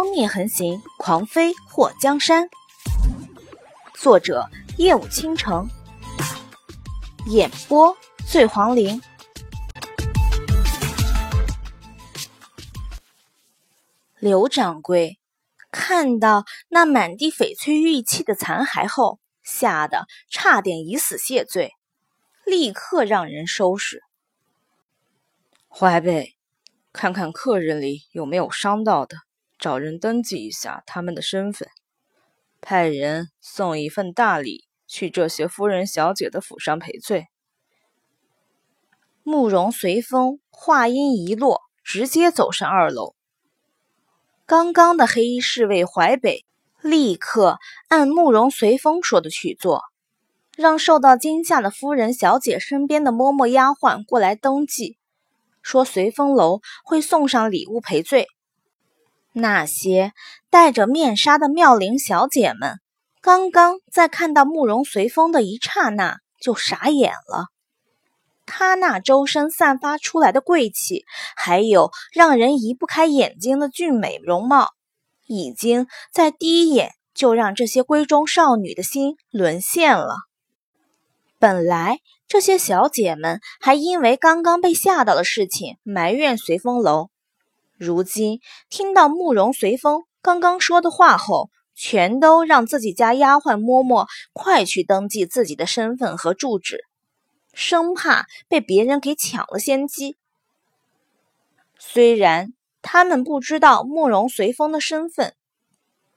妖孽横行，狂飞祸江山。作者：夜舞倾城，演播：醉黄林。刘掌柜看到那满地翡翠玉器的残骸后，吓得差点以死谢罪，立刻让人收拾。淮北，看看客人里有没有伤到的。找人登记一下他们的身份，派人送一份大礼去这些夫人小姐的府上赔罪。慕容随风话音一落，直接走上二楼。刚刚的黑衣侍卫淮北立刻按慕容随风说的去做，让受到惊吓的夫人小姐身边的嬷嬷丫鬟过来登记，说随风楼会送上礼物赔罪。那些戴着面纱的妙龄小姐们，刚刚在看到慕容随风的一刹那就傻眼了。他那周身散发出来的贵气，还有让人移不开眼睛的俊美容貌，已经在第一眼就让这些闺中少女的心沦陷了。本来这些小姐们还因为刚刚被吓到的事情埋怨随风楼。如今听到慕容随风刚刚说的话后，全都让自己家丫鬟嬷嬷快去登记自己的身份和住址，生怕被别人给抢了先机。虽然他们不知道慕容随风的身份，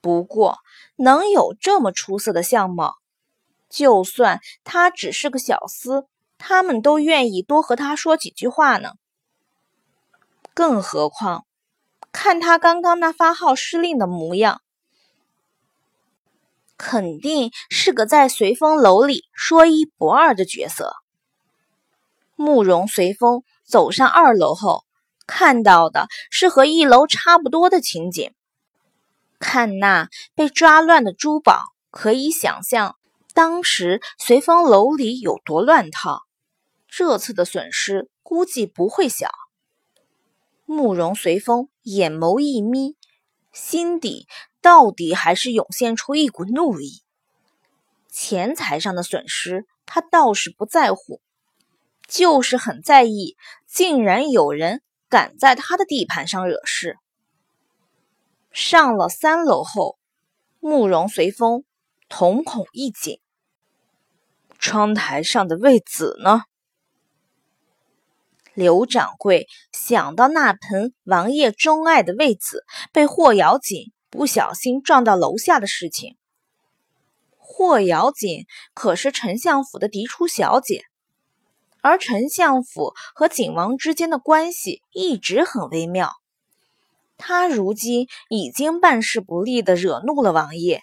不过能有这么出色的相貌，就算他只是个小厮，他们都愿意多和他说几句话呢。更何况。看他刚刚那发号施令的模样，肯定是个在随风楼里说一不二的角色。慕容随风走上二楼后，看到的是和一楼差不多的情景。看那被抓乱的珠宝，可以想象当时随风楼里有多乱套。这次的损失估计不会小。慕容随风眼眸一眯，心底到底还是涌现出一股怒意。钱财上的损失，他倒是不在乎，就是很在意，竟然有人敢在他的地盘上惹事。上了三楼后，慕容随风瞳孔一紧，窗台上的位子呢？刘掌柜想到那盆王爷钟爱的位子被霍瑶锦不小心撞到楼下的事情。霍瑶锦可是丞相府的嫡出小姐，而丞相府和景王之间的关系一直很微妙。他如今已经办事不力的惹怒了王爷，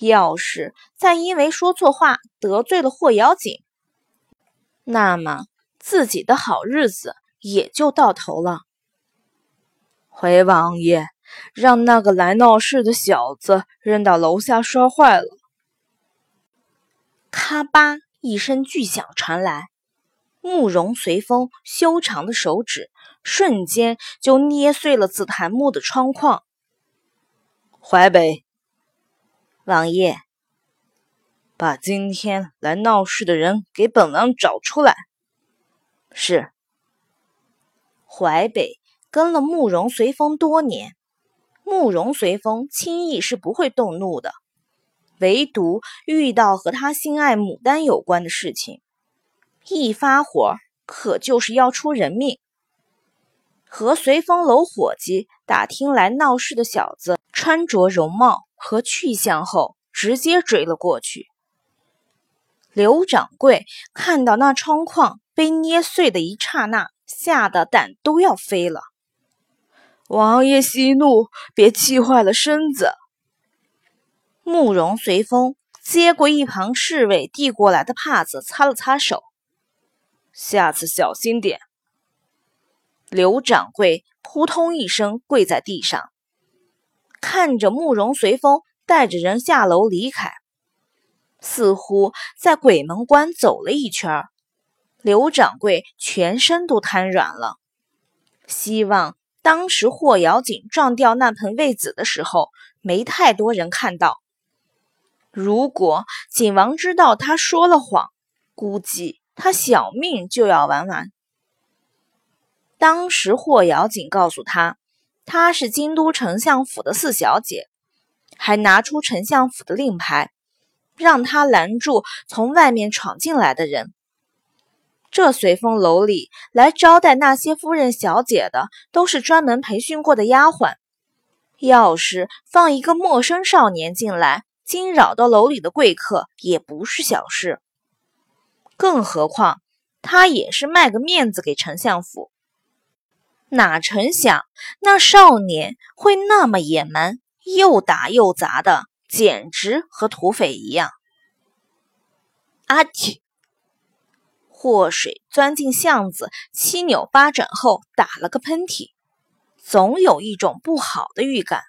要是再因为说错话得罪了霍瑶锦，那么……自己的好日子也就到头了。回王爷，让那个来闹事的小子扔到楼下摔坏了。咔吧一声巨响传来，慕容随风修长的手指瞬间就捏碎了紫檀木的窗框。淮北，王爷，把今天来闹事的人给本王找出来。是淮北跟了慕容随风多年，慕容随风轻易是不会动怒的，唯独遇到和他心爱牡丹有关的事情，一发火可就是要出人命。和随风楼伙计打听来闹事的小子穿着、容貌和去向后，直接追了过去。刘掌柜看到那窗框。被捏碎的一刹那，吓得胆都要飞了。王爷息怒，别气坏了身子。慕容随风接过一旁侍卫递过来的帕子，擦了擦手。下次小心点。刘掌柜扑通一声跪在地上，看着慕容随风带着人下楼离开，似乎在鬼门关走了一圈刘掌柜全身都瘫软了，希望当时霍瑶锦撞掉那盆魏子的时候，没太多人看到。如果景王知道他说了谎，估计他小命就要完完。当时霍瑶锦告诉他，她是京都丞相府的四小姐，还拿出丞相府的令牌，让他拦住从外面闯进来的人。这随风楼里来招待那些夫人小姐的，都是专门培训过的丫鬟。要是放一个陌生少年进来，惊扰到楼里的贵客，也不是小事。更何况他也是卖个面子给丞相府。哪成想那少年会那么野蛮，又打又砸的，简直和土匪一样。阿嚏！祸水钻进巷子，七扭八转后打了个喷嚏，总有一种不好的预感。